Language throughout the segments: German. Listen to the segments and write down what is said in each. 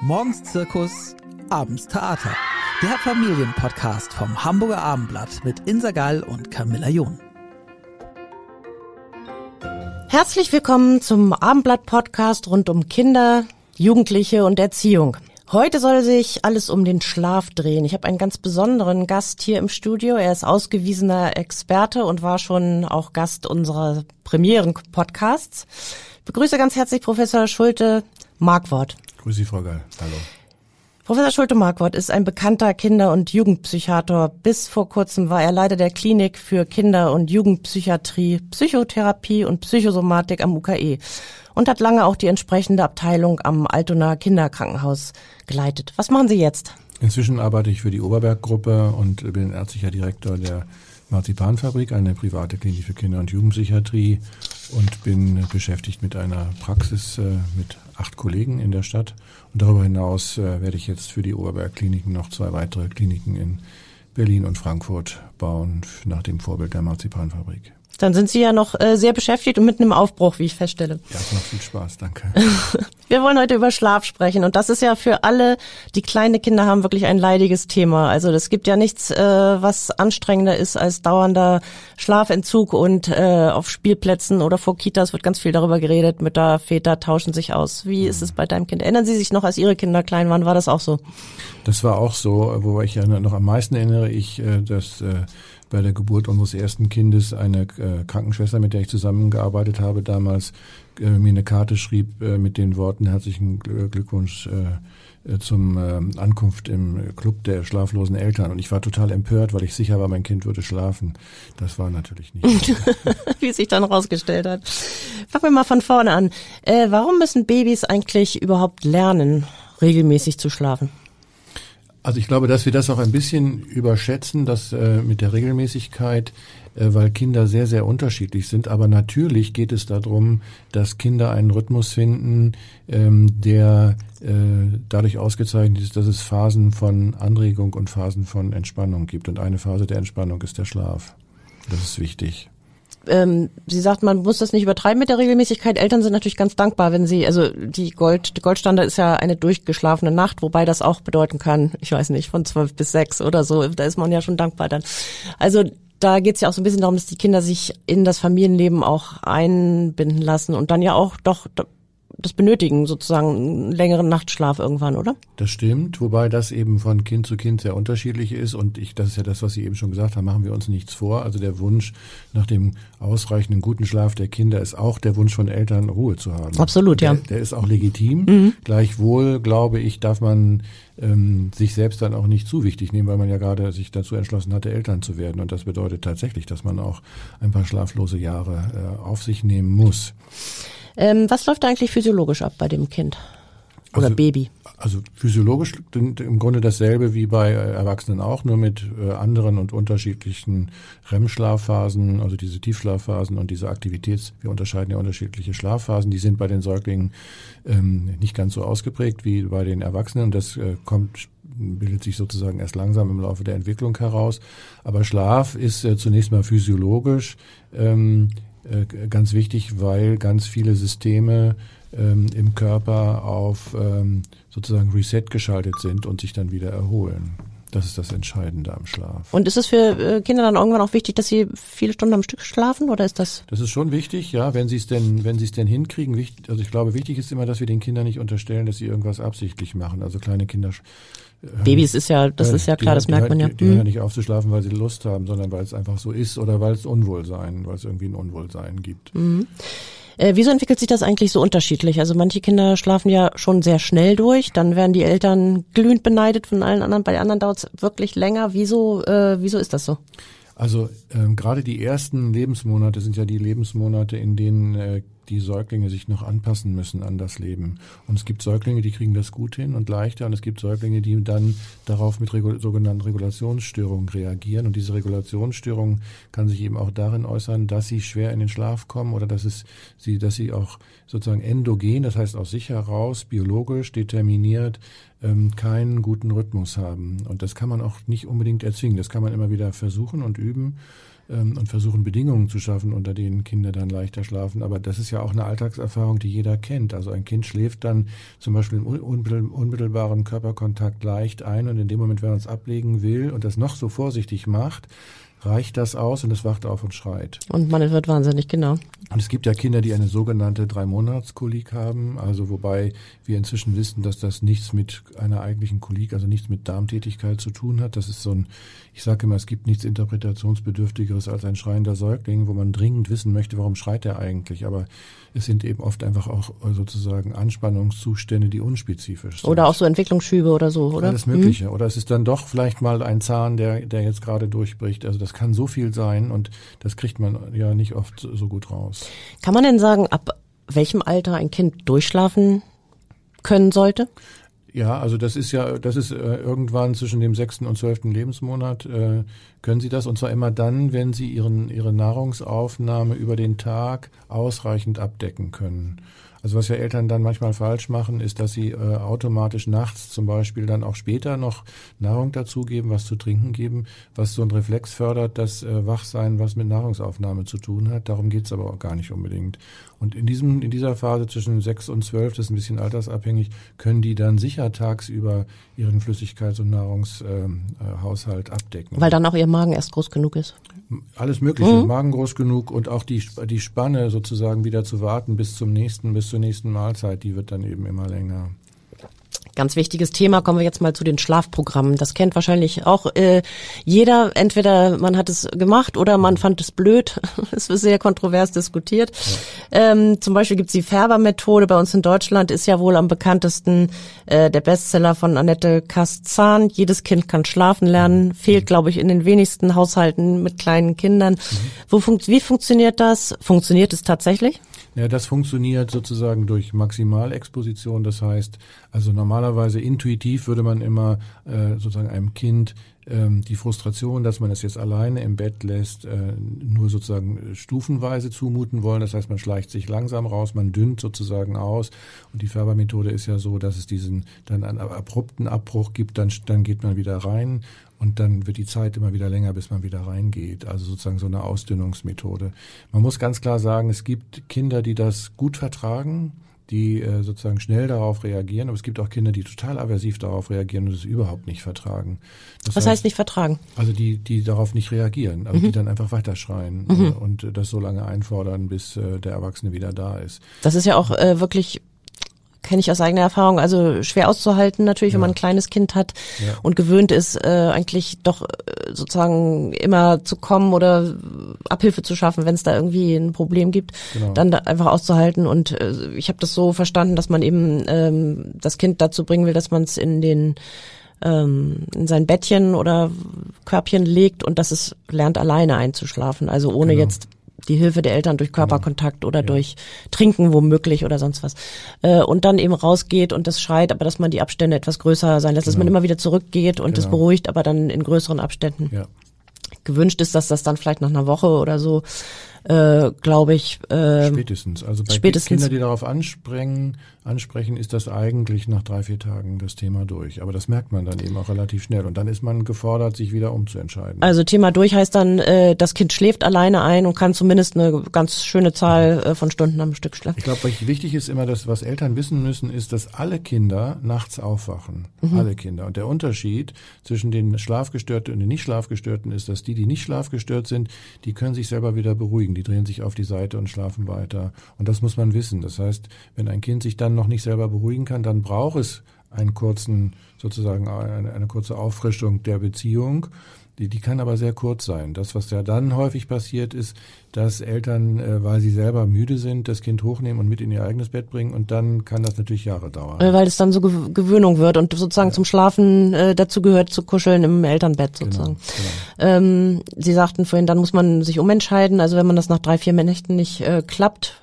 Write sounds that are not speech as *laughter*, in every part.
Morgens Zirkus, abends Theater. Der Familienpodcast vom Hamburger Abendblatt mit Insa Gall und Camilla John. Herzlich willkommen zum Abendblatt-Podcast rund um Kinder, Jugendliche und Erziehung. Heute soll sich alles um den Schlaf drehen. Ich habe einen ganz besonderen Gast hier im Studio. Er ist ausgewiesener Experte und war schon auch Gast unserer Premieren-Podcasts. Ich begrüße ganz herzlich Professor Schulte Markwort. Grüß Sie, Frau Gall. Hallo. Professor Schulte-Markwort ist ein bekannter Kinder- und Jugendpsychiater. Bis vor kurzem war er Leiter der Klinik für Kinder- und Jugendpsychiatrie, Psychotherapie und Psychosomatik am UKE und hat lange auch die entsprechende Abteilung am Altonaer Kinderkrankenhaus geleitet. Was machen Sie jetzt? Inzwischen arbeite ich für die Oberberg-Gruppe und bin ärztlicher Direktor der Marzipanfabrik, eine private Klinik für Kinder- und Jugendpsychiatrie und bin beschäftigt mit einer Praxis äh, mit acht Kollegen in der Stadt. Und darüber hinaus äh, werde ich jetzt für die Oberberg-Kliniken noch zwei weitere Kliniken in Berlin und Frankfurt bauen, nach dem Vorbild der Marzipanfabrik. Dann sind Sie ja noch äh, sehr beschäftigt und mitten im Aufbruch, wie ich feststelle. Ja, es macht viel Spaß, danke. *laughs* Wir wollen heute über Schlaf sprechen und das ist ja für alle, die kleine Kinder haben, wirklich ein leidiges Thema. Also es gibt ja nichts, äh, was anstrengender ist als dauernder Schlafentzug und äh, auf Spielplätzen oder vor Kitas wird ganz viel darüber geredet. Mütter, Väter tauschen sich aus. Wie ist es bei deinem Kind? Erinnern Sie sich noch, als Ihre Kinder klein waren, war das auch so? Das war auch so, wobei ich ja noch am meisten erinnere, ich, äh, dass äh, bei der Geburt unseres ersten Kindes eine äh, Krankenschwester, mit der ich zusammengearbeitet habe, damals äh, mir eine Karte schrieb äh, mit den Worten herzlichen Glückwunsch äh, äh, zum äh, Ankunft im Club der schlaflosen Eltern. Und ich war total empört, weil ich sicher war, mein Kind würde schlafen. Das war natürlich nicht. *laughs* *laughs* Wie es sich dann rausgestellt hat. Fangen wir mal von vorne an. Äh, warum müssen Babys eigentlich überhaupt lernen, regelmäßig zu schlafen? Also ich glaube, dass wir das auch ein bisschen überschätzen, dass äh, mit der Regelmäßigkeit, äh, weil Kinder sehr, sehr unterschiedlich sind. Aber natürlich geht es darum, dass Kinder einen Rhythmus finden, ähm, der äh, dadurch ausgezeichnet ist, dass es Phasen von Anregung und Phasen von Entspannung gibt. Und eine Phase der Entspannung ist der Schlaf. Das ist wichtig ähm, sie sagt, man muss das nicht übertreiben mit der Regelmäßigkeit. Eltern sind natürlich ganz dankbar, wenn sie, also die Gold, Goldstandard ist ja eine durchgeschlafene Nacht, wobei das auch bedeuten kann, ich weiß nicht, von zwölf bis sechs oder so. Da ist man ja schon dankbar dann. Also da geht es ja auch so ein bisschen darum, dass die Kinder sich in das Familienleben auch einbinden lassen und dann ja auch doch das benötigen, sozusagen einen längeren Nachtschlaf irgendwann, oder? Das stimmt, wobei das eben von Kind zu Kind sehr unterschiedlich ist und ich, das ist ja das, was Sie eben schon gesagt haben, machen wir uns nichts vor. Also der Wunsch nach dem ausreichenden guten Schlaf der Kinder ist auch der Wunsch von Eltern, Ruhe zu haben. Absolut, ja. Der, der ist auch legitim. Mhm. Gleichwohl, glaube ich, darf man ähm, sich selbst dann auch nicht zu wichtig nehmen, weil man ja gerade sich dazu entschlossen hatte, Eltern zu werden. Und das bedeutet tatsächlich, dass man auch ein paar schlaflose Jahre äh, auf sich nehmen muss. Ähm, was läuft eigentlich physiologisch ab bei dem Kind oder also, Baby? Also physiologisch im Grunde dasselbe wie bei Erwachsenen auch, nur mit äh, anderen und unterschiedlichen REM-Schlafphasen, also diese Tiefschlafphasen und diese Aktivitäts, wir unterscheiden ja unterschiedliche Schlafphasen, die sind bei den Säuglingen ähm, nicht ganz so ausgeprägt wie bei den Erwachsenen und das äh, kommt bildet sich sozusagen erst langsam im Laufe der Entwicklung heraus. Aber Schlaf ist äh, zunächst mal physiologisch ähm, äh, ganz wichtig, weil ganz viele Systeme ähm, im Körper auf ähm, sozusagen Reset geschaltet sind und sich dann wieder erholen. Das ist das Entscheidende am Schlaf. Und ist es für äh, Kinder dann irgendwann auch wichtig, dass sie viele Stunden am Stück schlafen oder ist das? Das ist schon wichtig, ja, wenn sie es denn, wenn sie es denn hinkriegen. Wichtig, also ich glaube, wichtig ist immer, dass wir den Kindern nicht unterstellen, dass sie irgendwas absichtlich machen. Also kleine Kinder. Äh, Babys ist ja, das äh, ist ja klar, das merkt man ja. Die, die, die mhm. hören ja nicht aufzuschlafen, weil sie Lust haben, sondern weil es einfach so ist oder weil es Unwohlsein, weil es irgendwie ein Unwohlsein gibt. Mhm. Äh, wieso entwickelt sich das eigentlich so unterschiedlich? Also manche Kinder schlafen ja schon sehr schnell durch, dann werden die Eltern glühend beneidet von allen anderen, bei anderen dauert es wirklich länger. Wieso, äh, wieso ist das so? Also ähm, gerade die ersten Lebensmonate sind ja die Lebensmonate, in denen äh, die Säuglinge sich noch anpassen müssen an das Leben. Und es gibt Säuglinge, die kriegen das gut hin und leichter und es gibt Säuglinge, die dann darauf mit Regul sogenannten Regulationsstörungen reagieren. Und diese Regulationsstörung kann sich eben auch darin äußern, dass sie schwer in den Schlaf kommen oder dass es sie, dass sie auch sozusagen endogen, das heißt aus sich heraus, biologisch determiniert, ähm, keinen guten Rhythmus haben. Und das kann man auch nicht unbedingt erzwingen. Das kann man immer wieder versuchen und üben. Ähm, und versuchen Bedingungen zu schaffen, unter denen Kinder dann leichter schlafen. Aber das ist ja auch eine Alltagserfahrung, die jeder kennt. Also ein Kind schläft dann zum Beispiel im unmittelbaren Körperkontakt leicht ein und in dem Moment, wenn man es ablegen will und das noch so vorsichtig macht, reicht das aus und es wacht auf und schreit. Und man wird wahnsinnig, genau. Und es gibt ja Kinder, die eine sogenannte Drei-Monats-Kolik haben, also wobei wir inzwischen wissen, dass das nichts mit einer eigentlichen Kolik, also nichts mit Darmtätigkeit zu tun hat. Das ist so ein, ich sage immer, es gibt nichts Interpretationsbedürftigeres als ein schreiender Säugling, wo man dringend wissen möchte, warum schreit er eigentlich. Aber es sind eben oft einfach auch sozusagen Anspannungszustände, die unspezifisch sind. Oder auch so Entwicklungsschübe oder so, oder? Alles Mögliche. Mhm. Oder es ist dann doch vielleicht mal ein Zahn, der, der jetzt gerade durchbricht. Also das kann so viel sein und das kriegt man ja nicht oft so gut raus. Kann man denn sagen, ab welchem Alter ein Kind durchschlafen können sollte? Ja, also das ist ja, das ist äh, irgendwann zwischen dem sechsten und zwölften Lebensmonat äh, können Sie das und zwar immer dann, wenn Sie Ihren Ihre Nahrungsaufnahme über den Tag ausreichend abdecken können. Also was ja Eltern dann manchmal falsch machen, ist, dass sie äh, automatisch nachts zum Beispiel dann auch später noch Nahrung dazugeben, was zu trinken geben, was so ein Reflex fördert, das äh, Wachsein, was mit Nahrungsaufnahme zu tun hat. Darum geht's aber auch gar nicht unbedingt. Und in diesem, in dieser Phase zwischen sechs und zwölf, das ist ein bisschen altersabhängig, können die dann sicher tagsüber ihren Flüssigkeits- und Nahrungshaushalt äh, abdecken. Weil dann auch ihr Magen erst groß genug ist. Alles Mögliche, mhm. Magen groß genug und auch die, die Spanne sozusagen wieder zu warten bis zum nächsten, bis zur nächsten Mahlzeit, die wird dann eben immer länger. Ganz wichtiges Thema. Kommen wir jetzt mal zu den Schlafprogrammen. Das kennt wahrscheinlich auch äh, jeder. Entweder man hat es gemacht oder man fand es blöd. *laughs* Es wird sehr kontrovers diskutiert. Ja. Ähm, zum Beispiel gibt es die Färbermethode. Bei uns in Deutschland ist ja wohl am bekanntesten äh, der Bestseller von Annette Kastzahn. Jedes Kind kann schlafen lernen. Mhm. Fehlt, glaube ich, in den wenigsten Haushalten mit kleinen Kindern. Mhm. Wo funkt, wie funktioniert das? Funktioniert es tatsächlich? Ja, das funktioniert sozusagen durch Maximalexposition. Das heißt, also normalerweise intuitiv würde man immer äh, sozusagen einem Kind die Frustration, dass man es jetzt alleine im Bett lässt, äh, nur sozusagen stufenweise zumuten wollen. Das heißt, man schleicht sich langsam raus, man dünnt sozusagen aus. Und die Färbermethode ist ja so, dass es diesen dann einen abrupten Abbruch gibt, dann, dann geht man wieder rein und dann wird die Zeit immer wieder länger, bis man wieder reingeht. Also sozusagen so eine Ausdünnungsmethode. Man muss ganz klar sagen, es gibt Kinder, die das gut vertragen, die äh, sozusagen schnell darauf reagieren, aber es gibt auch Kinder, die total aversiv darauf reagieren und es überhaupt nicht vertragen. Das Was heißt, heißt, nicht vertragen? Also die, die darauf nicht reagieren, also mhm. die dann einfach weiterschreien mhm. äh, und das so lange einfordern, bis äh, der Erwachsene wieder da ist. Das ist ja auch äh, wirklich kenne ich aus eigener Erfahrung, also schwer auszuhalten natürlich, ja. wenn man ein kleines Kind hat ja. und gewöhnt ist, äh, eigentlich doch äh, sozusagen immer zu kommen oder Abhilfe zu schaffen, wenn es da irgendwie ein Problem gibt, genau. dann da einfach auszuhalten. Und äh, ich habe das so verstanden, dass man eben ähm, das Kind dazu bringen will, dass man es in den ähm, in sein Bettchen oder Körbchen legt und dass es lernt alleine einzuschlafen, also ohne genau. jetzt die Hilfe der Eltern durch Körperkontakt oder ja. durch Trinken womöglich oder sonst was. Äh, und dann eben rausgeht und das schreit, aber dass man die Abstände etwas größer sein lässt, genau. dass man immer wieder zurückgeht und genau. das beruhigt, aber dann in größeren Abständen. Ja. Gewünscht ist, dass das dann vielleicht nach einer Woche oder so äh, glaube ich. Äh, spätestens. Also bei spätestens. Kindern, die darauf anspringen, ansprechen, ist das eigentlich nach drei, vier Tagen das Thema durch. Aber das merkt man dann eben auch relativ schnell. Und dann ist man gefordert, sich wieder umzuentscheiden. Also Thema durch heißt dann, äh, das Kind schläft alleine ein und kann zumindest eine ganz schöne Zahl äh, von Stunden am Stück schlafen. Ich glaube, wichtig ist immer, dass was Eltern wissen müssen, ist, dass alle Kinder nachts aufwachen. Mhm. Alle Kinder. Und der Unterschied zwischen den Schlafgestörten und den nicht Schlafgestörten ist, dass die, die nicht schlafgestört sind, die können sich selber wieder beruhigen die drehen sich auf die Seite und schlafen weiter. Und das muss man wissen. Das heißt, wenn ein Kind sich dann noch nicht selber beruhigen kann, dann braucht es einen kurzen, sozusagen eine, eine kurze Auffrischung der Beziehung. Die, die kann aber sehr kurz sein. Das, was ja dann häufig passiert, ist, dass Eltern, äh, weil sie selber müde sind, das Kind hochnehmen und mit in ihr eigenes Bett bringen und dann kann das natürlich Jahre dauern. Weil es dann so Gewöhnung wird und sozusagen ja. zum Schlafen äh, dazu gehört, zu kuscheln im Elternbett genau, sozusagen. Genau, genau. Ähm, sie sagten vorhin, dann muss man sich umentscheiden. Also wenn man das nach drei, vier Nächten nicht äh, klappt,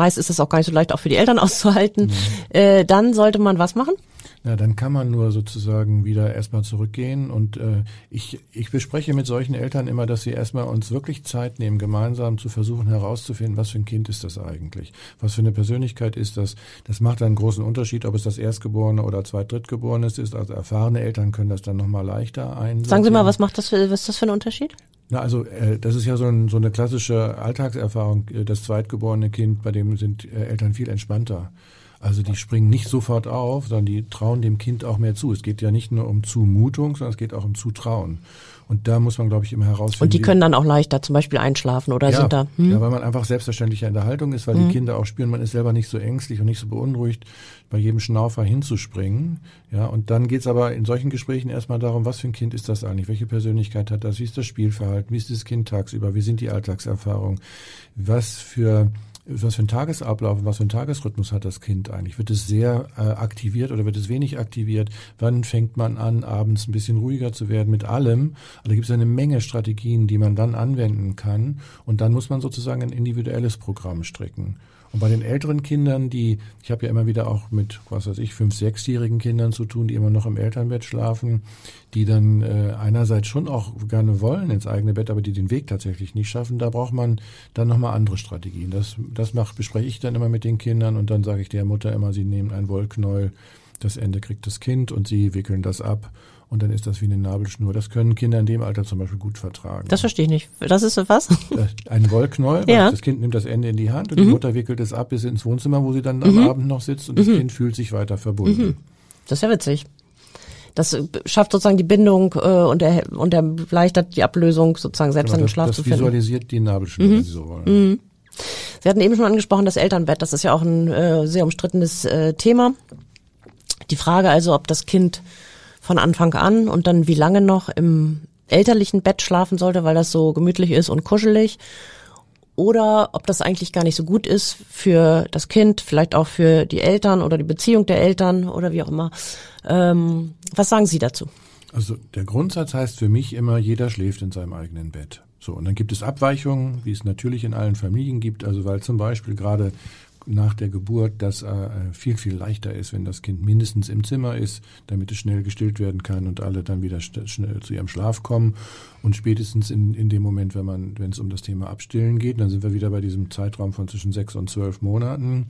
meist ist es auch gar nicht so leicht auch für die Eltern *laughs* auszuhalten, mhm. äh, dann sollte man was machen? Ja, dann kann man nur sozusagen wieder erstmal zurückgehen. Und äh, ich, ich bespreche mit solchen Eltern immer, dass sie erstmal uns wirklich Zeit nehmen, gemeinsam zu versuchen herauszufinden, was für ein Kind ist das eigentlich? Was für eine Persönlichkeit ist das? Das macht einen großen Unterschied, ob es das Erstgeborene oder Zweit-Drittgeborenes ist. Also erfahrene Eltern können das dann nochmal leichter ein. Sagen Sie mal, was macht das für, was ist das für ein Unterschied? Na, also äh, das ist ja so, ein, so eine klassische Alltagserfahrung. Äh, das zweitgeborene Kind, bei dem sind äh, Eltern viel entspannter. Also die springen nicht sofort auf, sondern die trauen dem Kind auch mehr zu. Es geht ja nicht nur um Zumutung, sondern es geht auch um Zutrauen. Und da muss man, glaube ich, immer herausfinden. Und die können dann auch leichter zum Beispiel einschlafen oder ja, sind da? Hm? Ja, weil man einfach selbstverständlicher in der Haltung ist, weil hm. die Kinder auch spüren, man ist selber nicht so ängstlich und nicht so beunruhigt, bei jedem Schnaufer hinzuspringen. Ja, und dann geht's aber in solchen Gesprächen erstmal darum, was für ein Kind ist das eigentlich? Welche Persönlichkeit hat das? Wie ist das Spielverhalten? Wie ist das Kind tagsüber? Wie sind die Alltagserfahrungen? Was für was für ein Tagesablauf, was für ein Tagesrhythmus hat das Kind eigentlich? Wird es sehr äh, aktiviert oder wird es wenig aktiviert? Wann fängt man an, abends ein bisschen ruhiger zu werden mit allem? Also gibt es eine Menge Strategien, die man dann anwenden kann. Und dann muss man sozusagen ein individuelles Programm stricken. Und bei den älteren Kindern, die, ich habe ja immer wieder auch mit, was weiß ich, fünf, sechsjährigen Kindern zu tun, die immer noch im Elternbett schlafen, die dann äh, einerseits schon auch gerne wollen ins eigene Bett, aber die den Weg tatsächlich nicht schaffen, da braucht man dann nochmal andere Strategien. Das, das macht, bespreche ich dann immer mit den Kindern und dann sage ich der Mutter immer, sie nehmen ein Wollknäuel, das Ende kriegt das Kind und sie wickeln das ab und dann ist das wie eine Nabelschnur. Das können Kinder in dem Alter zum Beispiel gut vertragen. Das verstehe ich nicht. Das ist was? Ein Wollknäuel. Ja. Das Kind nimmt das Ende in die Hand und mhm. die Mutter wickelt es ab bis ins Wohnzimmer, wo sie dann am mhm. Abend noch sitzt und das mhm. Kind fühlt sich weiter verbunden. Mhm. Das ist ja witzig. Das schafft sozusagen die Bindung äh, und, er, und erleichtert die Ablösung sozusagen selbst genau, in den Schlaf das zu finden. Das visualisiert die Nabelschnur, mhm. wenn Sie so wollen. Mhm. Sie hatten eben schon angesprochen, das Elternbett. Das ist ja auch ein äh, sehr umstrittenes äh, Thema. Die Frage also, ob das Kind von Anfang an und dann wie lange noch im elterlichen Bett schlafen sollte, weil das so gemütlich ist und kuschelig. Oder ob das eigentlich gar nicht so gut ist für das Kind, vielleicht auch für die Eltern oder die Beziehung der Eltern oder wie auch immer. Ähm, was sagen Sie dazu? Also der Grundsatz heißt für mich immer, jeder schläft in seinem eigenen Bett. So, und dann gibt es Abweichungen, wie es natürlich in allen Familien gibt, also weil zum Beispiel gerade nach der Geburt, das äh, viel, viel leichter ist, wenn das Kind mindestens im Zimmer ist, damit es schnell gestillt werden kann und alle dann wieder schnell zu ihrem Schlaf kommen. Und spätestens in, in dem Moment, wenn man, wenn es um das Thema Abstillen geht, dann sind wir wieder bei diesem Zeitraum von zwischen sechs und zwölf Monaten.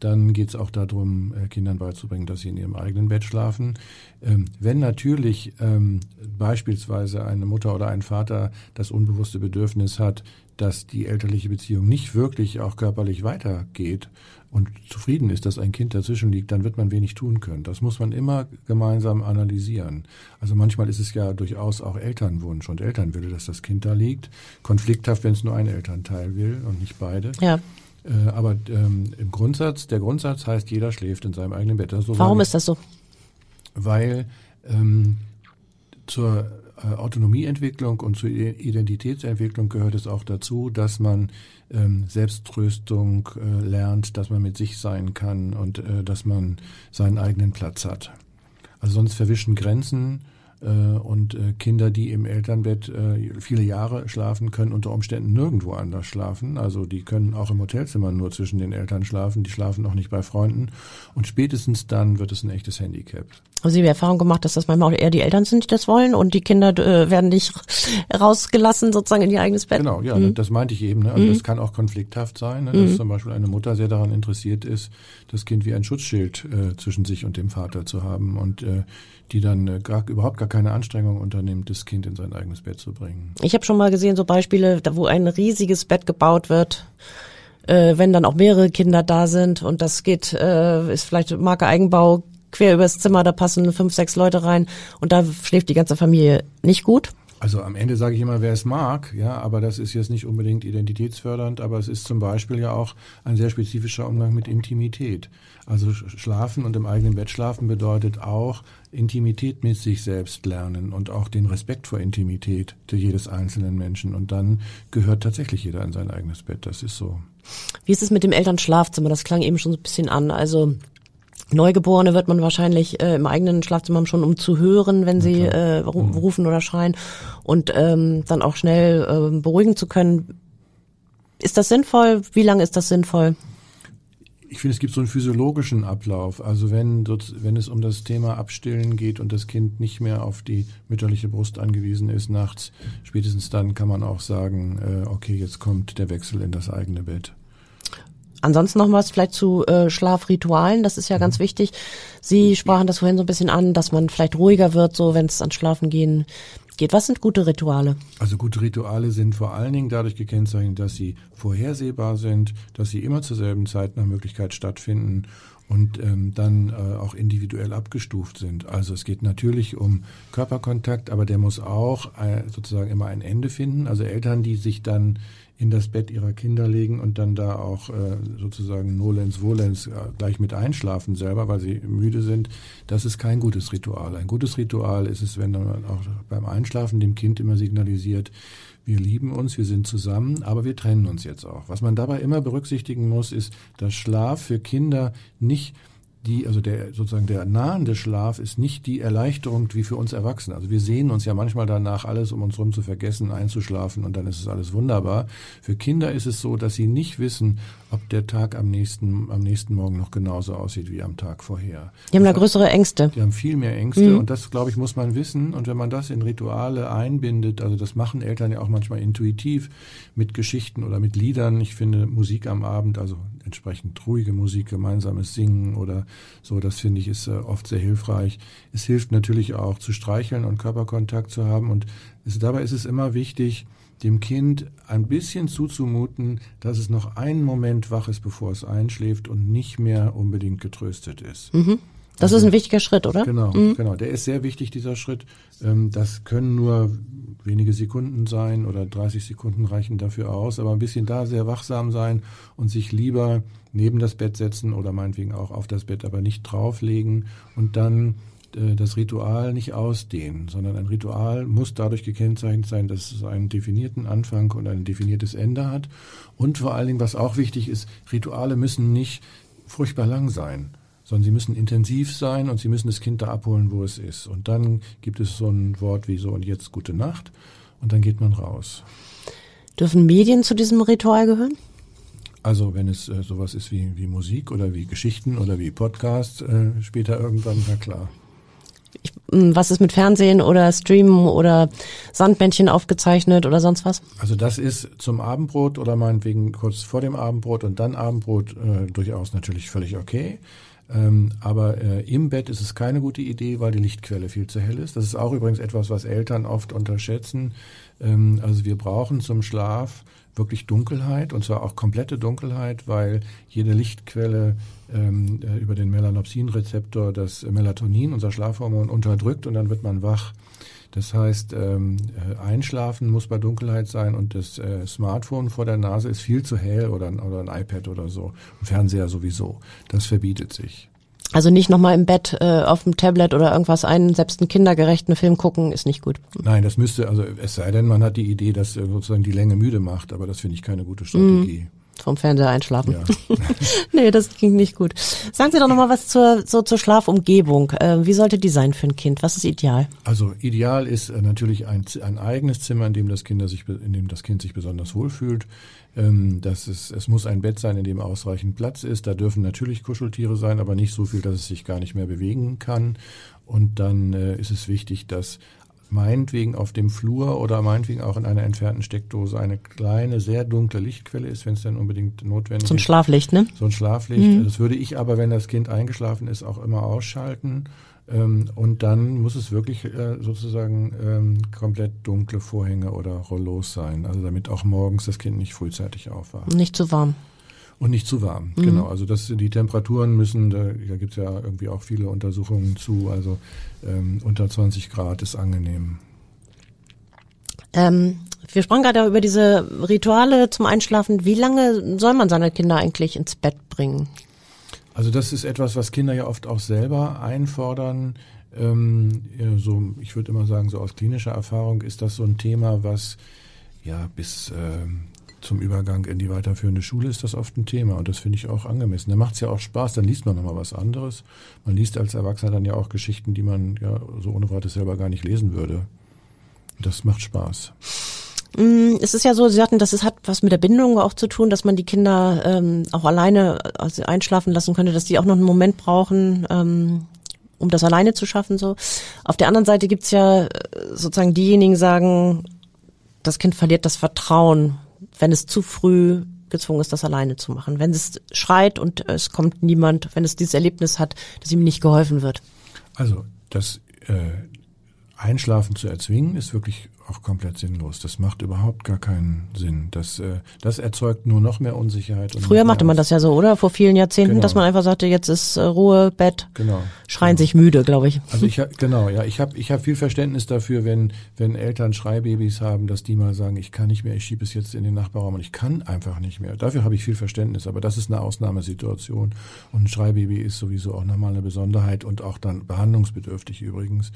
Dann geht es auch darum, äh, Kindern beizubringen, dass sie in ihrem eigenen Bett schlafen. Ähm, wenn natürlich ähm, beispielsweise eine Mutter oder ein Vater das unbewusste Bedürfnis hat, dass die elterliche Beziehung nicht wirklich auch körperlich weitergeht und zufrieden ist, dass ein Kind dazwischen liegt, dann wird man wenig tun können. Das muss man immer gemeinsam analysieren. Also manchmal ist es ja durchaus auch Elternwunsch und Elternwille, dass das Kind da liegt. Konflikthaft, wenn es nur ein Elternteil will und nicht beide. Ja. Äh, aber ähm, im Grundsatz, der Grundsatz heißt, jeder schläft in seinem eigenen Bett. So Warum ist das so? Weil ähm, zur Autonomieentwicklung und zur Identitätsentwicklung gehört es auch dazu, dass man ähm, Selbsttröstung äh, lernt, dass man mit sich sein kann und äh, dass man seinen eigenen Platz hat. Also sonst verwischen Grenzen äh, und äh, Kinder, die im Elternbett äh, viele Jahre schlafen, können unter Umständen nirgendwo anders schlafen. Also die können auch im Hotelzimmer nur zwischen den Eltern schlafen, die schlafen auch nicht bei Freunden. Und spätestens dann wird es ein echtes Handicap. Haben Sie die Erfahrung gemacht, dass das manchmal auch eher die Eltern sind, die das wollen und die Kinder äh, werden nicht *laughs* rausgelassen sozusagen in ihr eigenes Bett? Genau, ja, mhm. das meinte ich eben. Ne? Also mhm. Das kann auch konflikthaft sein, ne? dass mhm. zum Beispiel eine Mutter sehr daran interessiert ist, das Kind wie ein Schutzschild äh, zwischen sich und dem Vater zu haben und äh, die dann äh, gar, überhaupt gar keine Anstrengung unternimmt, das Kind in sein eigenes Bett zu bringen. Ich habe schon mal gesehen, so Beispiele, wo ein riesiges Bett gebaut wird, äh, wenn dann auch mehrere Kinder da sind und das geht, äh, ist vielleicht Marke Eigenbau quer übers Zimmer, da passen fünf, sechs Leute rein und da schläft die ganze Familie nicht gut. Also am Ende sage ich immer, wer es mag, ja, aber das ist jetzt nicht unbedingt identitätsfördernd, aber es ist zum Beispiel ja auch ein sehr spezifischer Umgang mit Intimität. Also schlafen und im eigenen Bett schlafen bedeutet auch Intimität mit sich selbst lernen und auch den Respekt vor Intimität jedes einzelnen Menschen. Und dann gehört tatsächlich jeder in sein eigenes Bett. Das ist so. Wie ist es mit dem Elternschlafzimmer? Das klang eben schon so ein bisschen an. Also Neugeborene wird man wahrscheinlich äh, im eigenen Schlafzimmer haben, schon um zu hören, wenn sie äh, mhm. rufen oder schreien und ähm, dann auch schnell äh, beruhigen zu können. Ist das sinnvoll? Wie lange ist das sinnvoll? Ich finde, es gibt so einen physiologischen Ablauf. Also wenn, wenn es um das Thema Abstillen geht und das Kind nicht mehr auf die mütterliche Brust angewiesen ist nachts, spätestens dann kann man auch sagen, äh, okay, jetzt kommt der Wechsel in das eigene Bett. Ansonsten noch was vielleicht zu äh, Schlafritualen, das ist ja ganz wichtig. Sie sprachen das vorhin so ein bisschen an, dass man vielleicht ruhiger wird, so wenn es ans Schlafen gehen geht. Was sind gute Rituale? Also gute Rituale sind vor allen Dingen dadurch gekennzeichnet, dass sie vorhersehbar sind, dass sie immer zur selben Zeit nach Möglichkeit stattfinden und ähm, dann äh, auch individuell abgestuft sind. Also es geht natürlich um Körperkontakt, aber der muss auch äh, sozusagen immer ein Ende finden. Also Eltern, die sich dann in das Bett ihrer Kinder legen und dann da auch äh, sozusagen nolens volens äh, gleich mit einschlafen selber, weil sie müde sind, das ist kein gutes Ritual. Ein gutes Ritual ist es, wenn man auch beim Einschlafen dem Kind immer signalisiert, wir lieben uns, wir sind zusammen, aber wir trennen uns jetzt auch. Was man dabei immer berücksichtigen muss, ist, dass Schlaf für Kinder nicht die, also der sozusagen der nahende Schlaf ist nicht die Erleichterung wie für uns Erwachsene. Also wir sehen uns ja manchmal danach, alles um uns herum zu vergessen, einzuschlafen und dann ist es alles wunderbar. Für Kinder ist es so, dass sie nicht wissen, ob der Tag am nächsten, am nächsten Morgen noch genauso aussieht wie am Tag vorher. Die haben da größere Ängste. Die haben viel mehr Ängste mhm. und das, glaube ich, muss man wissen. Und wenn man das in Rituale einbindet, also das machen Eltern ja auch manchmal intuitiv mit Geschichten oder mit Liedern. Ich finde Musik am Abend, also entsprechend ruhige Musik, gemeinsames Singen oder so, das finde ich ist äh, oft sehr hilfreich. Es hilft natürlich auch zu streicheln und Körperkontakt zu haben und es, dabei ist es immer wichtig, dem Kind ein bisschen zuzumuten, dass es noch einen Moment wach ist, bevor es einschläft und nicht mehr unbedingt getröstet ist. Mhm. Das also, ist ein wichtiger Schritt, oder? Genau, mhm. genau. Der ist sehr wichtig, dieser Schritt. Ähm, das können nur wenige Sekunden sein oder 30 Sekunden reichen dafür aus, aber ein bisschen da sehr wachsam sein und sich lieber neben das Bett setzen oder meinetwegen auch auf das Bett, aber nicht drauflegen und dann äh, das Ritual nicht ausdehnen, sondern ein Ritual muss dadurch gekennzeichnet sein, dass es einen definierten Anfang und ein definiertes Ende hat. Und vor allen Dingen, was auch wichtig ist, Rituale müssen nicht furchtbar lang sein sondern sie müssen intensiv sein und sie müssen das Kind da abholen, wo es ist. Und dann gibt es so ein Wort wie so und jetzt gute Nacht und dann geht man raus. Dürfen Medien zu diesem Ritual gehören? Also wenn es äh, sowas ist wie, wie Musik oder wie Geschichten oder wie Podcast äh, später irgendwann, na klar. Ich, hm, was ist mit Fernsehen oder Streamen oder Sandmännchen aufgezeichnet oder sonst was? Also das ist zum Abendbrot oder meinetwegen kurz vor dem Abendbrot und dann Abendbrot äh, durchaus natürlich völlig okay. Ähm, aber äh, im Bett ist es keine gute Idee, weil die Lichtquelle viel zu hell ist. Das ist auch übrigens etwas, was Eltern oft unterschätzen. Ähm, also wir brauchen zum Schlaf wirklich Dunkelheit und zwar auch komplette Dunkelheit, weil jede Lichtquelle ähm, äh, über den Melanopsin-Rezeptor das Melatonin, unser Schlafhormon, unterdrückt und dann wird man wach. Das heißt, ähm, äh, Einschlafen muss bei Dunkelheit sein und das äh, Smartphone vor der Nase ist viel zu hell oder, oder ein iPad oder so. Ein Fernseher sowieso. Das verbietet sich. Also nicht nochmal im Bett äh, auf dem Tablet oder irgendwas einen, selbst einen kindergerechten Film gucken, ist nicht gut. Nein, das müsste, also es sei denn, man hat die Idee, dass äh, sozusagen die Länge müde macht, aber das finde ich keine gute Strategie. Mm vom Fernseher einschlafen. Ja. *laughs* nee, das ging nicht gut. Sagen Sie doch nochmal was zur, so zur Schlafumgebung. Äh, wie sollte die sein für ein Kind? Was ist ideal? Also ideal ist äh, natürlich ein, ein eigenes Zimmer, in dem das Kind sich, in dem das Kind sich besonders wohlfühlt. Ähm, das ist, es muss ein Bett sein, in dem ausreichend Platz ist. Da dürfen natürlich Kuscheltiere sein, aber nicht so viel, dass es sich gar nicht mehr bewegen kann. Und dann äh, ist es wichtig, dass meinetwegen auf dem Flur oder meinetwegen auch in einer entfernten Steckdose eine kleine, sehr dunkle Lichtquelle ist, wenn es denn unbedingt notwendig ist. So ein Schlaflicht, ne? So ein Schlaflicht. Mhm. Das würde ich aber, wenn das Kind eingeschlafen ist, auch immer ausschalten. Ähm, und dann muss es wirklich äh, sozusagen ähm, komplett dunkle Vorhänge oder Rollos sein. Also damit auch morgens das Kind nicht frühzeitig aufwacht. Nicht zu warm. Und nicht zu warm, mhm. genau. Also das, die Temperaturen müssen, da, da gibt es ja irgendwie auch viele Untersuchungen zu, also ähm, unter 20 Grad ist angenehm. Ähm, wir sprachen gerade über diese Rituale zum Einschlafen. Wie lange soll man seine Kinder eigentlich ins Bett bringen? Also das ist etwas, was Kinder ja oft auch selber einfordern. Ähm, so, ich würde immer sagen, so aus klinischer Erfahrung ist das so ein Thema, was ja bis ähm, zum Übergang in die weiterführende Schule ist das oft ein Thema und das finde ich auch angemessen. Da macht es ja auch Spaß, dann liest man nochmal was anderes. Man liest als Erwachsener dann ja auch Geschichten, die man ja so ohne Worte selber gar nicht lesen würde. Das macht Spaß. Mm, es ist ja so, Sie sagten, das hat was mit der Bindung auch zu tun, dass man die Kinder ähm, auch alleine also einschlafen lassen könnte, dass die auch noch einen Moment brauchen, ähm, um das alleine zu schaffen. So. Auf der anderen Seite gibt's ja äh, sozusagen diejenigen, sagen, das Kind verliert das Vertrauen wenn es zu früh gezwungen ist, das alleine zu machen. Wenn es schreit und es kommt niemand, wenn es dieses Erlebnis hat, dass ihm nicht geholfen wird. Also das äh, Einschlafen zu erzwingen, ist wirklich auch komplett sinnlos. Das macht überhaupt gar keinen Sinn. Das, äh, das erzeugt nur noch mehr Unsicherheit. Früher machte man das ja so, oder? Vor vielen Jahrzehnten, genau. dass man einfach sagte, jetzt ist äh, Ruhe, Bett, genau. schreien genau. sich müde, glaube ich. Also ich *laughs* genau, ja, ich habe ich hab viel Verständnis dafür, wenn wenn Eltern Schreibabys haben, dass die mal sagen, ich kann nicht mehr, ich schiebe es jetzt in den Nachbarraum und ich kann einfach nicht mehr. Dafür habe ich viel Verständnis, aber das ist eine Ausnahmesituation und ein Schreibaby ist sowieso auch nochmal eine Besonderheit und auch dann behandlungsbedürftig übrigens.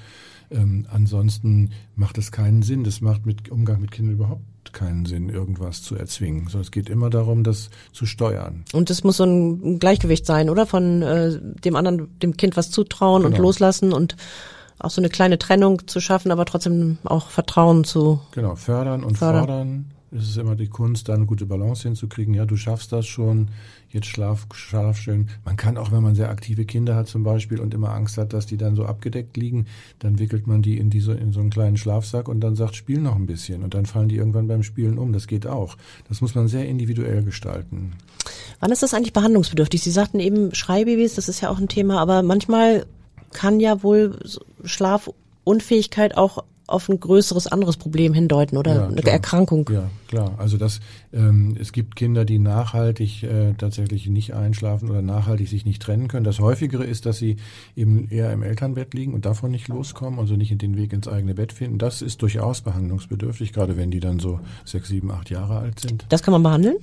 Ähm, ansonsten macht es keinen Sinn. Das macht mit Umgang mit Kindern überhaupt keinen Sinn, irgendwas zu erzwingen. So, es geht immer darum, das zu steuern. Und es muss so ein Gleichgewicht sein, oder? Von äh, dem anderen, dem Kind was zutrauen genau. und loslassen und auch so eine kleine Trennung zu schaffen, aber trotzdem auch Vertrauen zu. Genau, fördern und fördern. fordern es ist immer die Kunst, da eine gute Balance hinzukriegen. Ja, du schaffst das schon, jetzt schlaf, schlaf schön. Man kann auch, wenn man sehr aktive Kinder hat zum Beispiel und immer Angst hat, dass die dann so abgedeckt liegen, dann wickelt man die in, diese, in so einen kleinen Schlafsack und dann sagt, spiel noch ein bisschen. Und dann fallen die irgendwann beim Spielen um. Das geht auch. Das muss man sehr individuell gestalten. Wann ist das eigentlich behandlungsbedürftig? Sie sagten eben Schreibabys, das ist ja auch ein Thema, aber manchmal kann ja wohl Schlafunfähigkeit auch auf ein größeres anderes Problem hindeuten oder ja, eine. Erkrankung. Ja, klar. Also das, ähm, es gibt Kinder, die nachhaltig äh, tatsächlich nicht einschlafen oder nachhaltig sich nicht trennen können. Das häufigere ist, dass sie eben eher im Elternbett liegen und davon nicht loskommen, also nicht den Weg ins eigene Bett finden. Das ist durchaus behandlungsbedürftig, gerade wenn die dann so sechs, sieben, acht Jahre alt sind. Das kann man behandeln?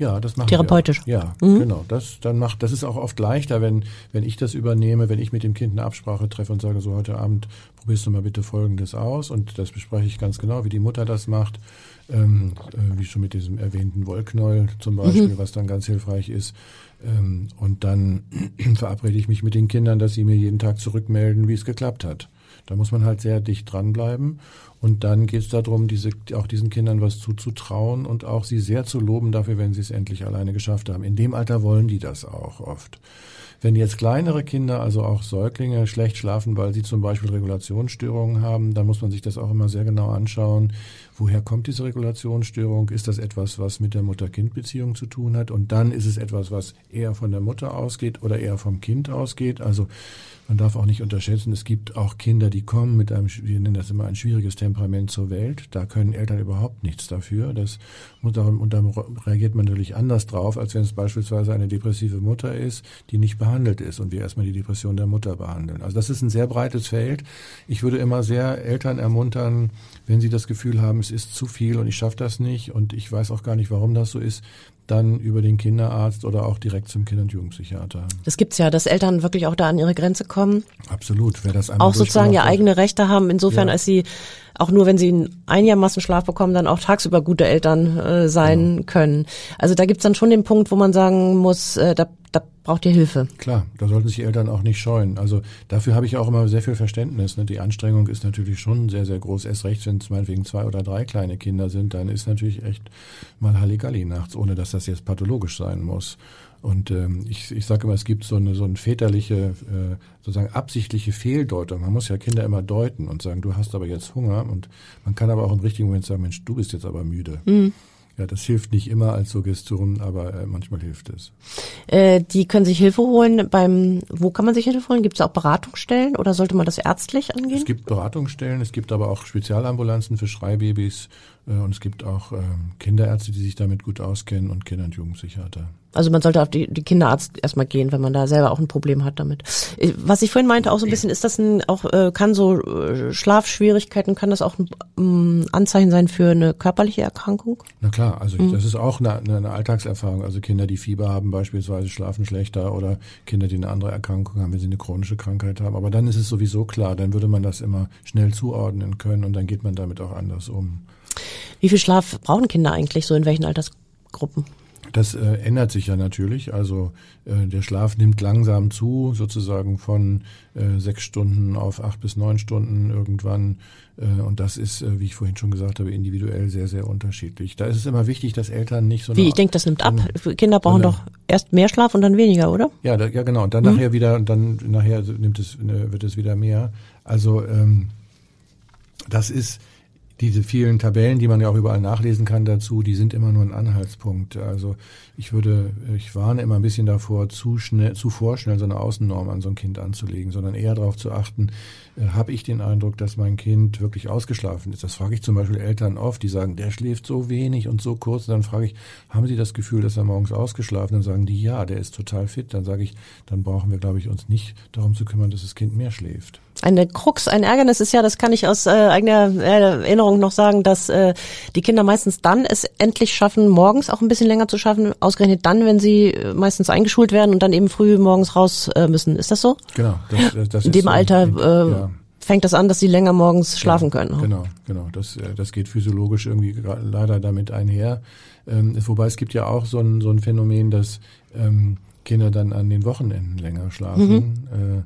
Ja, das machen Therapeutisch. Wir ja, mhm. genau. Das dann macht, das ist auch oft leichter, wenn wenn ich das übernehme, wenn ich mit dem Kind eine Absprache treffe und sage, so heute Abend probierst du mal bitte Folgendes aus und das bespreche ich ganz genau, wie die Mutter das macht, ähm, äh, wie schon mit diesem erwähnten Wollknäuel zum Beispiel, mhm. was dann ganz hilfreich ist. Ähm, und dann *clears throat* verabrede ich mich mit den Kindern, dass sie mir jeden Tag zurückmelden, wie es geklappt hat. Da muss man halt sehr dicht dranbleiben. Und dann geht es darum, diese, auch diesen Kindern was zuzutrauen und auch sie sehr zu loben dafür, wenn sie es endlich alleine geschafft haben. In dem Alter wollen die das auch oft. Wenn jetzt kleinere Kinder, also auch Säuglinge, schlecht schlafen, weil sie zum Beispiel Regulationsstörungen haben, dann muss man sich das auch immer sehr genau anschauen. Woher kommt diese Regulationsstörung? Ist das etwas, was mit der Mutter-Kind-Beziehung zu tun hat? Und dann ist es etwas, was eher von der Mutter ausgeht oder eher vom Kind ausgeht. Also man darf auch nicht unterschätzen, es gibt auch Kinder, die kommen mit einem, wir nennen das immer ein schwieriges Temperament zur Welt. Da können Eltern überhaupt nichts dafür. Das, und dann reagiert man natürlich anders drauf, als wenn es beispielsweise eine depressive Mutter ist, die nicht behandelt ist und wir erstmal die Depression der Mutter behandeln. Also das ist ein sehr breites Feld. Ich würde immer sehr Eltern ermuntern, wenn sie das Gefühl haben, ist zu viel und ich schaffe das nicht und ich weiß auch gar nicht, warum das so ist, dann über den Kinderarzt oder auch direkt zum Kinder- und Jugendpsychiater. Das gibt's ja, dass Eltern wirklich auch da an ihre Grenze kommen. Absolut, wer das Auch sozusagen ja eigene Rechte haben, insofern ja. als sie auch nur wenn sie einigermaßen Schlaf bekommen, dann auch tagsüber gute Eltern äh, sein ja. können. Also da gibt's dann schon den Punkt, wo man sagen muss, äh, da da braucht ihr Hilfe. Klar, da sollten sich Eltern auch nicht scheuen. Also dafür habe ich auch immer sehr viel Verständnis. Ne? Die Anstrengung ist natürlich schon sehr, sehr groß. Erst recht, wenn es meinetwegen zwei oder drei kleine Kinder sind, dann ist natürlich echt mal Halligalli nachts, ohne dass das jetzt pathologisch sein muss. Und ähm, ich, ich sage immer, es gibt so eine so eine väterliche, äh, sozusagen absichtliche Fehldeutung. Man muss ja Kinder immer deuten und sagen, du hast aber jetzt Hunger. Und man kann aber auch im richtigen Moment sagen, Mensch, du bist jetzt aber müde. Mhm. Ja, das hilft nicht immer als Suggestion, aber äh, manchmal hilft es. Äh, die können sich Hilfe holen beim, wo kann man sich Hilfe holen? Gibt es auch Beratungsstellen oder sollte man das ärztlich angehen? Es gibt Beratungsstellen, es gibt aber auch Spezialambulanzen für Schreibabys äh, und es gibt auch ähm, Kinderärzte, die sich damit gut auskennen und Kinder- und Jugendpsychiater. Also man sollte auf die, die Kinderarzt erstmal gehen, wenn man da selber auch ein Problem hat damit. Äh, was ich vorhin meinte, auch so ein bisschen, ist das ein, auch, äh, kann so äh, Schlafschwierigkeiten, kann das auch ein um, Anzeichen sein für eine körperliche Erkrankung? Na klar, also mhm. das ist auch eine, eine Alltagserfahrung. Also Kinder, die Fieber haben beispielsweise, schlafen schlechter oder Kinder, die eine andere Erkrankung haben, wenn sie eine chronische Krankheit haben. Aber dann ist es sowieso klar, dann würde man das immer schnell zuordnen können und dann geht man damit auch anders um. Wie viel Schlaf brauchen Kinder eigentlich so in welchen Altersgruppen? Das äh, ändert sich ja natürlich. Also äh, der Schlaf nimmt langsam zu, sozusagen von äh, sechs Stunden auf acht bis neun Stunden irgendwann. Äh, und das ist, äh, wie ich vorhin schon gesagt habe, individuell sehr, sehr unterschiedlich. Da ist es immer wichtig, dass Eltern nicht so. Wie, ich denke, das nimmt ab. Kinder brauchen doch erst mehr Schlaf und dann weniger, oder? Ja, da, ja genau. Und dann mhm. nachher wieder, und dann nachher nimmt es, ne, wird es wieder mehr. Also ähm, das ist diese vielen Tabellen, die man ja auch überall nachlesen kann dazu, die sind immer nur ein Anhaltspunkt. Also ich würde, ich warne immer ein bisschen davor, zu schnell, zu vorschnell so eine Außennorm an so ein Kind anzulegen, sondern eher darauf zu achten, äh, habe ich den Eindruck, dass mein Kind wirklich ausgeschlafen ist. Das frage ich zum Beispiel Eltern oft, die sagen, der schläft so wenig und so kurz. Und dann frage ich, haben Sie das Gefühl, dass er morgens ausgeschlafen? Dann sagen die, ja, der ist total fit. Dann sage ich, dann brauchen wir, glaube ich, uns nicht darum zu kümmern, dass das Kind mehr schläft. Eine Krux, ein Ärgernis ist ja, das kann ich aus äh, eigener äh, Erinnerung noch sagen, dass äh, die Kinder meistens dann es endlich schaffen, morgens auch ein bisschen länger zu schaffen, ausgerechnet dann, wenn sie äh, meistens eingeschult werden und dann eben früh morgens raus äh, müssen. Ist das so? Genau. Das, das, das in dem Alter äh, ja. fängt das an, dass sie länger morgens schlafen ja, können. Genau, genau. Das, äh, das geht physiologisch irgendwie leider damit einher. Ähm, wobei es gibt ja auch so ein, so ein Phänomen, dass ähm, Kinder dann an den Wochenenden länger schlafen. Mhm. Äh, äh,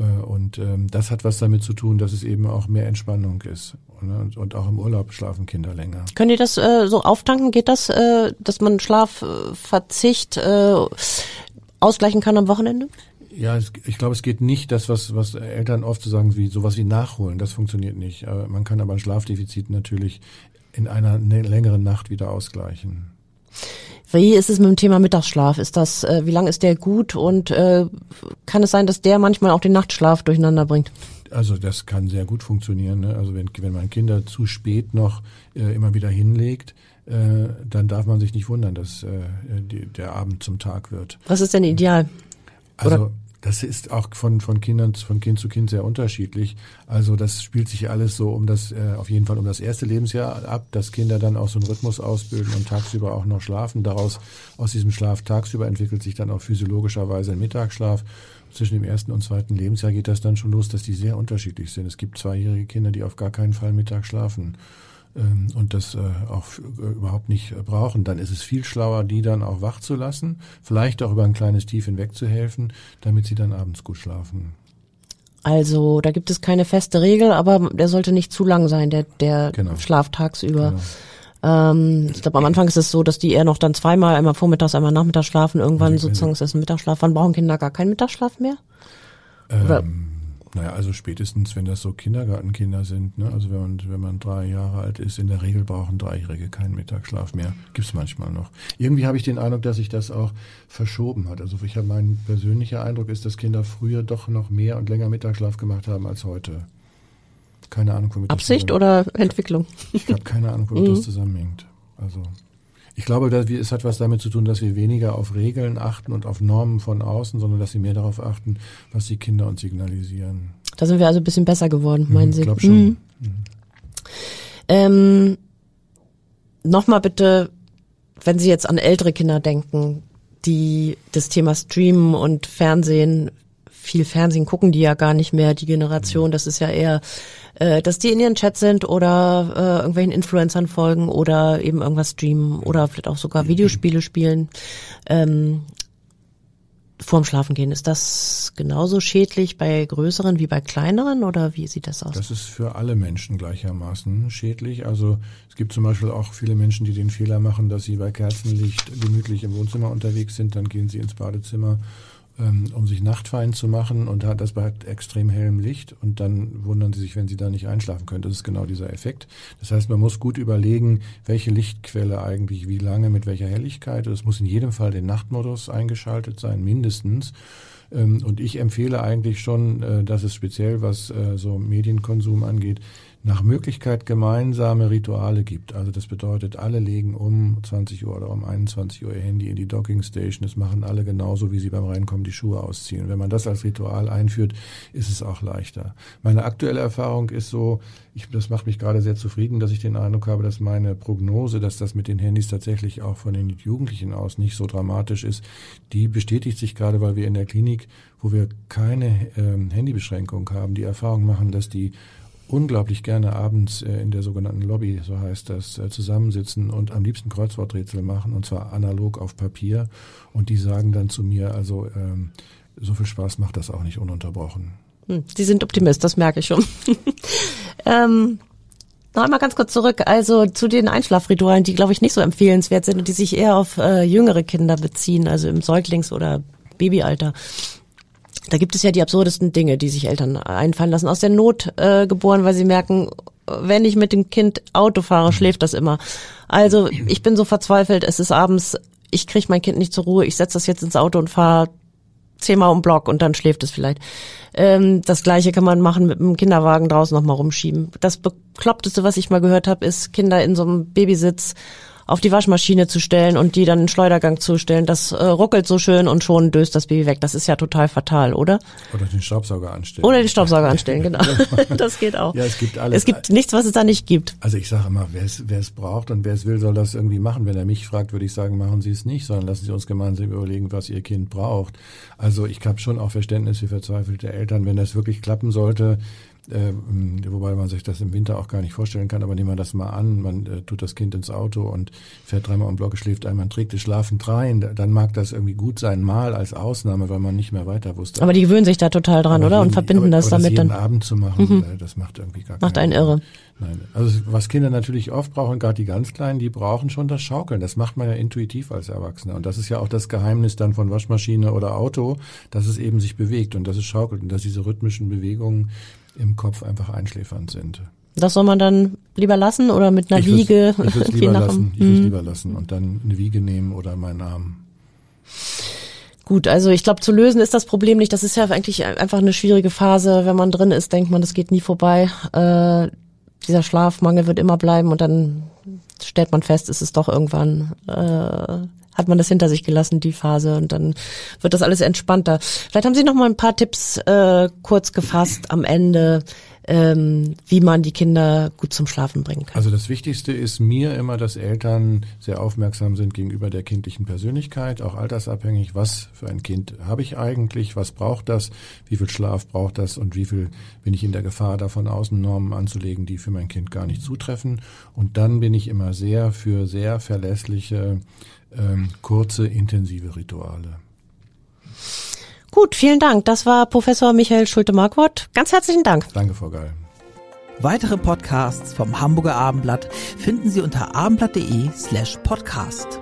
und ähm, das hat was damit zu tun, dass es eben auch mehr Entspannung ist. Und, und auch im Urlaub schlafen Kinder länger. Können die das äh, so auftanken? Geht das, äh, dass man Schlafverzicht äh, ausgleichen kann am Wochenende? Ja, ich glaube, es geht nicht, das, was, was Eltern oft so sagen, wie sowas wie nachholen. Das funktioniert nicht. Aber man kann aber ein Schlafdefizit natürlich in einer ne, längeren Nacht wieder ausgleichen. Wie ist es mit dem Thema Mittagsschlaf? Ist das, äh, wie lange ist der gut und äh, kann es sein, dass der manchmal auch den Nachtschlaf durcheinander bringt? Also das kann sehr gut funktionieren. Ne? Also wenn, wenn man Kinder zu spät noch äh, immer wieder hinlegt, äh, dann darf man sich nicht wundern, dass äh, die, der Abend zum Tag wird. Was ist denn ideal? Also Oder? Das ist auch von, von Kindern, von Kind zu Kind sehr unterschiedlich. Also das spielt sich alles so um das, äh, auf jeden Fall um das erste Lebensjahr ab, dass Kinder dann auch so einen Rhythmus ausbilden und tagsüber auch noch schlafen. Daraus, aus diesem Schlaf tagsüber entwickelt sich dann auch physiologischerweise ein Mittagsschlaf. Zwischen dem ersten und zweiten Lebensjahr geht das dann schon los, dass die sehr unterschiedlich sind. Es gibt zweijährige Kinder, die auf gar keinen Fall Mittag schlafen. Ähm, und das äh, auch äh, überhaupt nicht äh, brauchen, dann ist es viel schlauer, die dann auch wach zu lassen, vielleicht auch über ein kleines Tief hinweg zu helfen, damit sie dann abends gut schlafen. Also da gibt es keine feste Regel, aber der sollte nicht zu lang sein, der, der genau. Schlaf tagsüber. Genau. Ähm, ich glaube, am Anfang ist es so, dass die eher noch dann zweimal, einmal vormittags, einmal nachmittags schlafen. Irgendwann sozusagen ist das ein Mittagsschlaf. Wann brauchen Kinder gar keinen Mittagsschlaf mehr? Ähm, naja, also spätestens, wenn das so Kindergartenkinder sind, ne? also wenn man, wenn man drei Jahre alt ist, in der Regel brauchen Dreijährige keinen Mittagsschlaf mehr. Gibt's manchmal noch. Irgendwie habe ich den Eindruck, dass sich das auch verschoben hat. Also ich habe mein persönlicher Eindruck ist, dass Kinder früher doch noch mehr und länger Mittagsschlaf gemacht haben als heute. Keine Ahnung, womit Absicht das oder Entwicklung? Ich habe keine Ahnung, womit *laughs* mhm. das zusammenhängt. Also ich glaube, dass wir, es hat was damit zu tun, dass wir weniger auf Regeln achten und auf Normen von außen, sondern dass sie mehr darauf achten, was die Kinder uns signalisieren. Da sind wir also ein bisschen besser geworden, meinen mhm, Sie? Ich glaube schon. Mhm. Mhm. Ähm, Nochmal bitte, wenn Sie jetzt an ältere Kinder denken, die das Thema Streamen und Fernsehen viel Fernsehen gucken die ja gar nicht mehr, die Generation. Das ist ja eher, äh, dass die in ihren Chat sind oder äh, irgendwelchen Influencern folgen oder eben irgendwas streamen oder vielleicht auch sogar Videospiele spielen. Ähm, vorm Schlafen gehen. Ist das genauso schädlich bei größeren wie bei kleineren oder wie sieht das aus? Das ist für alle Menschen gleichermaßen schädlich. Also es gibt zum Beispiel auch viele Menschen, die den Fehler machen, dass sie bei Kerzenlicht gemütlich im Wohnzimmer unterwegs sind, dann gehen sie ins Badezimmer um sich nachtfein zu machen und hat das bei extrem hellem Licht und dann wundern sie sich, wenn sie da nicht einschlafen können. Das ist genau dieser Effekt. Das heißt, man muss gut überlegen, welche Lichtquelle eigentlich wie lange mit welcher Helligkeit. Es muss in jedem Fall den Nachtmodus eingeschaltet sein, mindestens. Ähm, und ich empfehle eigentlich schon, äh, dass es speziell, was äh, so Medienkonsum angeht, nach Möglichkeit gemeinsame Rituale gibt. Also das bedeutet, alle legen um 20 Uhr oder um 21 Uhr ihr Handy in die Docking Station. Das machen alle genauso, wie sie beim Reinkommen die Schuhe ausziehen. wenn man das als Ritual einführt, ist es auch leichter. Meine aktuelle Erfahrung ist so, ich, das macht mich gerade sehr zufrieden, dass ich den Eindruck habe, dass meine Prognose, dass das mit den Handys tatsächlich auch von den Jugendlichen aus nicht so dramatisch ist, die bestätigt sich gerade, weil wir in der Klinik, wo wir keine ähm, Handybeschränkung haben, die Erfahrung machen, dass die unglaublich gerne abends äh, in der sogenannten Lobby, so heißt das, äh, zusammensitzen und am liebsten Kreuzworträtsel machen und zwar analog auf Papier. Und die sagen dann zu mir, also ähm, so viel Spaß macht das auch nicht ununterbrochen. Hm, Sie sind Optimist, das merke ich schon. *laughs* ähm, noch einmal ganz kurz zurück, also zu den Einschlafritualen, die glaube ich nicht so empfehlenswert sind und die sich eher auf äh, jüngere Kinder beziehen, also im Säuglings- oder Babyalter. Da gibt es ja die absurdesten Dinge, die sich Eltern einfallen lassen, aus der Not äh, geboren, weil sie merken, wenn ich mit dem Kind Auto fahre, schläft das immer. Also ich bin so verzweifelt, es ist abends, ich kriege mein Kind nicht zur Ruhe, ich setze das jetzt ins Auto und fahre zehnmal um Block und dann schläft es vielleicht. Ähm, das gleiche kann man machen mit einem Kinderwagen draußen nochmal rumschieben. Das Bekloppteste, was ich mal gehört habe, ist Kinder in so einem Babysitz auf die Waschmaschine zu stellen und die dann in Schleudergang zu stellen. Das äh, ruckelt so schön und schon döst das Baby weg. Das ist ja total fatal, oder? Oder den Staubsauger anstellen. Oder den Staubsauger anstellen, *laughs* genau. *laughs* das geht auch. Ja, es gibt alles. Es gibt nichts, was es da nicht gibt. Also ich sage immer, wer es, wer es braucht und wer es will, soll das irgendwie machen. Wenn er mich fragt, würde ich sagen, machen Sie es nicht, sondern lassen Sie uns gemeinsam überlegen, was Ihr Kind braucht. Also ich habe schon auch Verständnis für verzweifelte Eltern, wenn das wirklich klappen sollte äh, wobei man sich das im Winter auch gar nicht vorstellen kann, aber nehmen wir das mal an, man äh, tut das Kind ins Auto und fährt dreimal am Block, schläft einmal, trägt es schlafend rein, dann mag das irgendwie gut sein, mal als Ausnahme, weil man nicht mehr weiter wusste. Aber die gewöhnen sich da total dran, aber oder? und verbinden aber, das aber damit das dann. Abend zu machen, mhm. Äh, das macht irgendwie gar Macht einen Sinn. irre. Nein. Also was Kinder natürlich oft brauchen, gerade die ganz Kleinen, die brauchen schon das Schaukeln. Das macht man ja intuitiv als Erwachsener. Und das ist ja auch das Geheimnis dann von Waschmaschine oder Auto, dass es eben sich bewegt und dass es schaukelt und dass diese rhythmischen Bewegungen im Kopf einfach einschläfernd sind. Das soll man dann lieber lassen oder mit einer ich Wiege? Ich würde *laughs* lieber lassen. Ich würde lieber lassen und dann eine Wiege nehmen oder meinen Arm. Gut, also ich glaube, zu lösen ist das Problem nicht. Das ist ja eigentlich einfach eine schwierige Phase. Wenn man drin ist, denkt man, das geht nie vorbei. Äh, dieser Schlafmangel wird immer bleiben und dann stellt man fest, ist es doch irgendwann äh, hat man das hinter sich gelassen, die Phase, und dann wird das alles entspannter. Vielleicht haben Sie noch mal ein paar Tipps äh, kurz gefasst am Ende, ähm, wie man die Kinder gut zum Schlafen bringen kann. Also das Wichtigste ist mir immer, dass Eltern sehr aufmerksam sind gegenüber der kindlichen Persönlichkeit, auch altersabhängig. Was für ein Kind habe ich eigentlich? Was braucht das? Wie viel Schlaf braucht das? Und wie viel bin ich in der Gefahr, davon Außennormen anzulegen, die für mein Kind gar nicht zutreffen? Und dann bin ich immer sehr für sehr verlässliche, ähm, kurze, intensive Rituale. Gut, vielen Dank. Das war Professor Michael Schulte-Markwort. Ganz herzlichen Dank. Danke, Frau Gall. Weitere Podcasts vom Hamburger Abendblatt finden Sie unter abendblatt.de slash podcast.